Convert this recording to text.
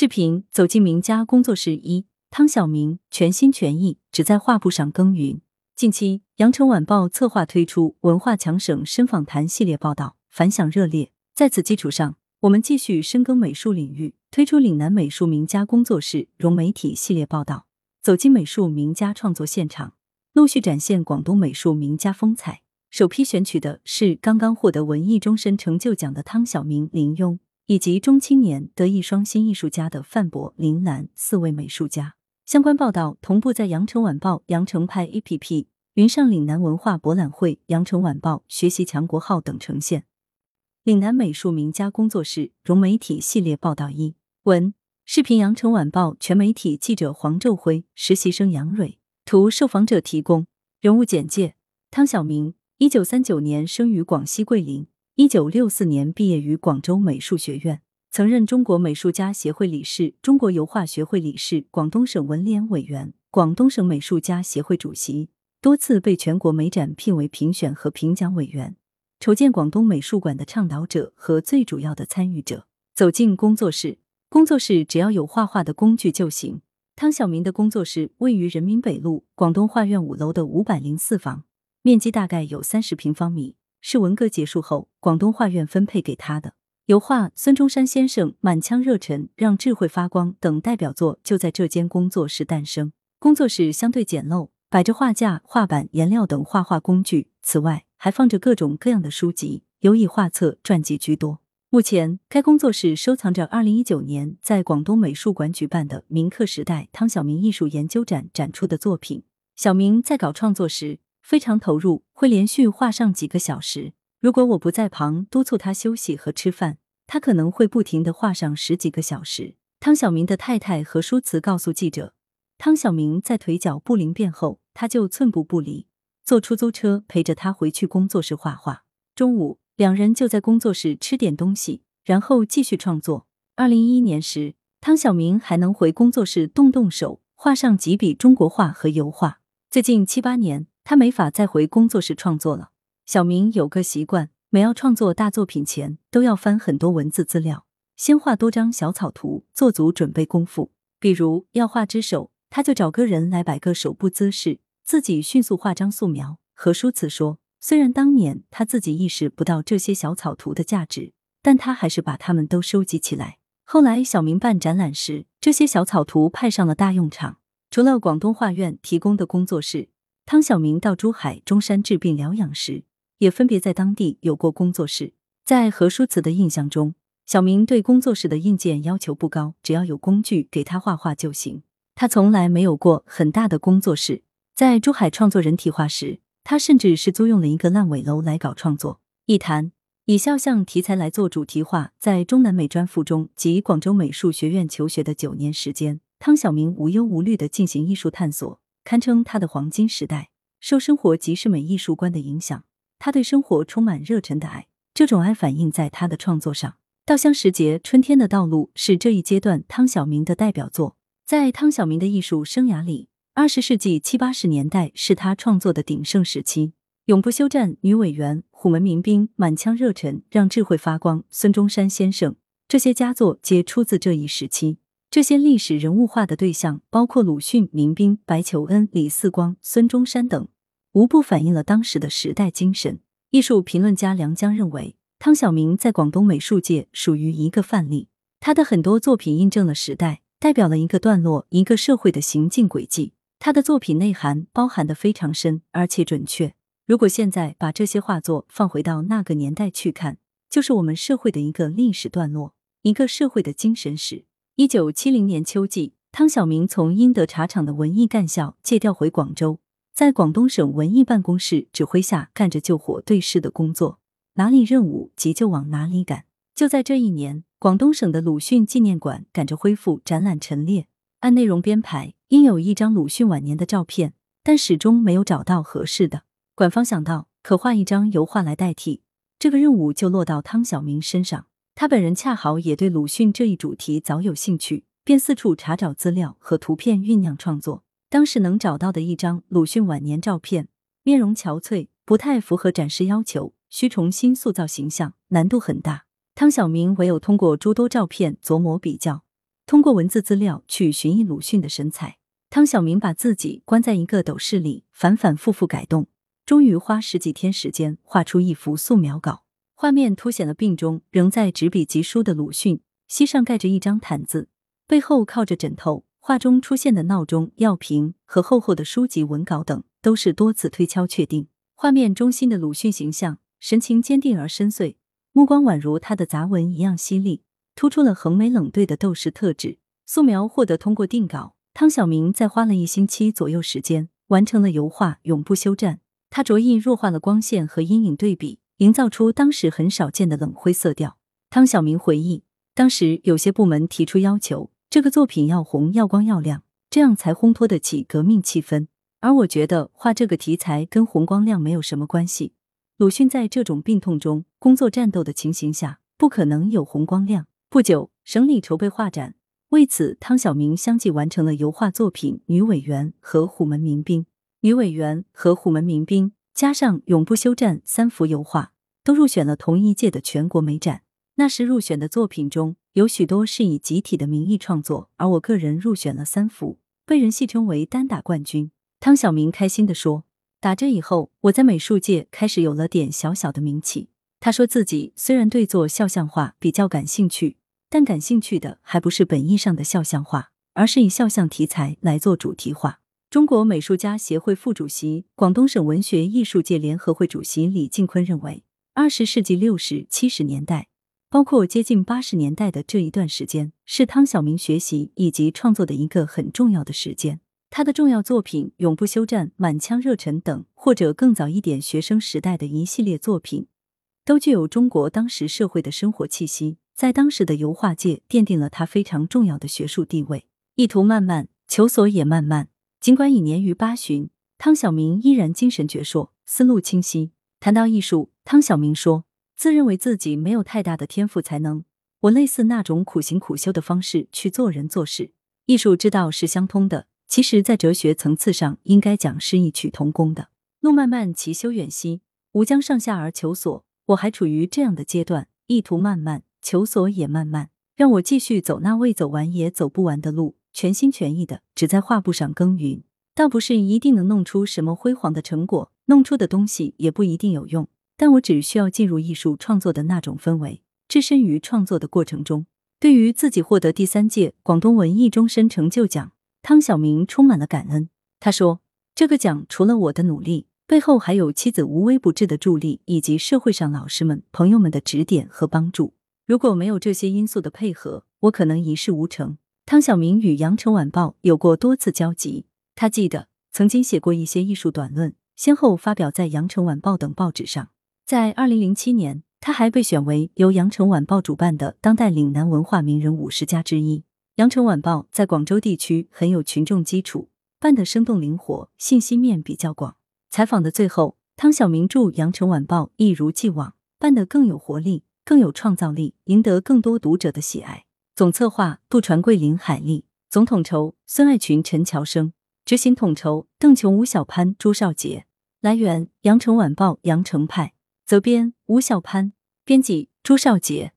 视频走进名家工作室一，汤晓明全心全意只在画布上耕耘。近期，羊城晚报策划推出文化强省深访谈系列报道，反响热烈。在此基础上，我们继续深耕美术领域，推出岭南美术名家工作室融媒体系列报道，走进美术名家创作现场，陆续展现广东美术名家风采。首批选取的是刚刚获得文艺终身成就奖的汤晓明、林庸。以及中青年德艺双馨艺术家的范博、林兰四位美术家，相关报道同步在羊城晚报羊城派 APP、云上岭南文化博览会、羊城晚报学习强国号等呈现。岭南美术名家工作室融媒体系列报道一文视频，羊城晚报全媒体记者黄昼辉，实习生杨蕊图，受访者提供。人物简介：汤晓明，一九三九年生于广西桂林。一九六四年毕业于广州美术学院，曾任中国美术家协会理事、中国油画学会理事、广东省文联委员、广东省美术家协会主席，多次被全国美展聘为评选和评奖委员，筹建广东美术馆的倡导者和最主要的参与者。走进工作室，工作室只要有画画的工具就行。汤晓明的工作室位于人民北路广东画院五楼的五百零四房，面积大概有三十平方米。是文革结束后广东画院分配给他的油画《孙中山先生》《满腔热忱》《让智慧发光》等代表作就在这间工作室诞生。工作室相对简陋，摆着画架、画板、颜料等画画工具，此外还放着各种各样的书籍，尤以画册、传记居多。目前，该工作室收藏着二零一九年在广东美术馆举办的“铭刻时代”汤晓明艺术研究展展出的作品。小明在搞创作时。非常投入，会连续画上几个小时。如果我不在旁督促他休息和吃饭，他可能会不停的画上十几个小时。汤晓明的太太何书慈告诉记者，汤晓明在腿脚不灵便后，他就寸步不离，坐出租车陪着他回去工作室画画。中午，两人就在工作室吃点东西，然后继续创作。二零一一年时，汤晓明还能回工作室动动手，画上几笔中国画和油画。最近七八年。他没法再回工作室创作了。小明有个习惯，每要创作大作品前，都要翻很多文字资料，先画多张小草图，做足准备功夫。比如要画只手，他就找个人来摆个手部姿势，自己迅速画张素描。何书慈说，虽然当年他自己意识不到这些小草图的价值，但他还是把它们都收集起来。后来小明办展览时，这些小草图派上了大用场。除了广东画院提供的工作室。汤晓明到珠海、中山治病疗养时，也分别在当地有过工作室。在何书慈的印象中，小明对工作室的硬件要求不高，只要有工具给他画画就行。他从来没有过很大的工作室。在珠海创作人体画时，他甚至是租用了一个烂尾楼来搞创作。一谈以肖像题材来做主题画，在中南美专附中及广州美术学院求学的九年时间，汤晓明无忧无虑的进行艺术探索。堪称他的黄金时代。受生活即是美艺术观的影响，他对生活充满热忱的爱，这种爱反映在他的创作上。《稻香时节》《春天的道路》是这一阶段汤晓明的代表作。在汤晓明的艺术生涯里，二十世纪七八十年代是他创作的鼎盛时期，《永不休战》《女委员》《虎门民兵》《满腔热忱》《让智慧发光》《孙中山先生》这些佳作皆出自这一时期。这些历史人物画的对象，包括鲁迅、民兵、白求恩、李四光、孙中山等，无不反映了当时的时代精神。艺术评论家梁江认为，汤晓明在广东美术界属于一个范例。他的很多作品印证了时代，代表了一个段落、一个社会的行进轨迹。他的作品内涵包含的非常深，而且准确。如果现在把这些画作放回到那个年代去看，就是我们社会的一个历史段落，一个社会的精神史。一九七零年秋季，汤晓明从英德茶厂的文艺干校借调回广州，在广东省文艺办公室指挥下干着救火对事的工作，哪里任务急就往哪里赶。就在这一年，广东省的鲁迅纪念馆赶着恢复展览陈列，按内容编排，应有一张鲁迅晚年的照片，但始终没有找到合适的。馆方想到可画一张油画来代替，这个任务就落到汤晓明身上。他本人恰好也对鲁迅这一主题早有兴趣，便四处查找资料和图片酝酿创作。当时能找到的一张鲁迅晚年照片，面容憔悴，不太符合展示要求，需重新塑造形象，难度很大。汤晓明唯有通过诸多照片琢磨比较，通过文字资料去寻绎鲁迅的神采。汤晓明把自己关在一个斗室里，反反复复改动，终于花十几天时间画出一幅素描稿。画面凸显了病中仍在执笔疾书的鲁迅，膝上盖着一张毯子，背后靠着枕头。画中出现的闹钟、药瓶和厚厚的书籍文稿等，都是多次推敲确定。画面中心的鲁迅形象，神情坚定而深邃，目光宛如他的杂文一样犀利，突出了横眉冷对的斗士特质。素描获得通过定稿，汤晓明在花了一星期左右时间，完成了油画《永不休战》。他着意弱化了光线和阴影对比，营造出当时很少见的冷灰色调。汤晓明回忆，当时有些部门提出要求。这个作品要红要光要亮，这样才烘托得起革命气氛。而我觉得画这个题材跟红光亮没有什么关系。鲁迅在这种病痛中工作战斗的情形下，不可能有红光亮。不久，省里筹备画展，为此汤晓明相继完成了油画作品《女委员》和《虎门民兵》。《女委员》和《虎门民兵》加上《永不休战》三幅油画，都入选了同一届的全国美展。那时入选的作品中。有许多是以集体的名义创作，而我个人入选了三幅，被人戏称为单打冠军。汤晓明开心地说：“打这以后，我在美术界开始有了点小小的名气。”他说自己虽然对做肖像画比较感兴趣，但感兴趣的还不是本意上的肖像画，而是以肖像题材来做主题画。中国美术家协会副主席、广东省文学艺术界联合会主席李进坤认为，二十世纪六十七十年代。包括接近八十年代的这一段时间，是汤晓明学习以及创作的一个很重要的时间。他的重要作品《永不休战》《满腔热忱》等，或者更早一点学生时代的一系列作品，都具有中国当时社会的生活气息，在当时的油画界奠定了他非常重要的学术地位。意图漫漫，求索也慢慢。尽管已年逾八旬，汤晓明依然精神矍铄，思路清晰。谈到艺术，汤晓明说。自认为自己没有太大的天赋才能，我类似那种苦行苦修的方式去做人做事。艺术之道是相通的，其实，在哲学层次上，应该讲是异曲同工的。路漫漫其修远兮，吾将上下而求索。我还处于这样的阶段，意图漫漫，求索也慢慢，让我继续走那未走完也走不完的路，全心全意的只在画布上耕耘。倒不是一定能弄出什么辉煌的成果，弄出的东西也不一定有用。但我只需要进入艺术创作的那种氛围，置身于创作的过程中。对于自己获得第三届广东文艺终身成就奖，汤晓明充满了感恩。他说：“这个奖除了我的努力，背后还有妻子无微不至的助力，以及社会上老师们、朋友们的指点和帮助。如果没有这些因素的配合，我可能一事无成。”汤晓明与《羊城晚报》有过多次交集，他记得曾经写过一些艺术短论，先后发表在《羊城晚报》等报纸上。在二零零七年，他还被选为由羊城晚报主办的当代岭南文化名人五十家之一。羊城晚报在广州地区很有群众基础，办得生动灵活，信息面比较广。采访的最后，汤晓明祝羊城晚报一如既往，办得更有活力，更有创造力，赢得更多读者的喜爱。总策划杜传贵、林海丽，总统筹孙爱群、陈乔生，执行统筹邓琼、吴小潘、朱少杰。来源：羊城晚报羊城派。责编：吴小潘，编辑：朱少杰。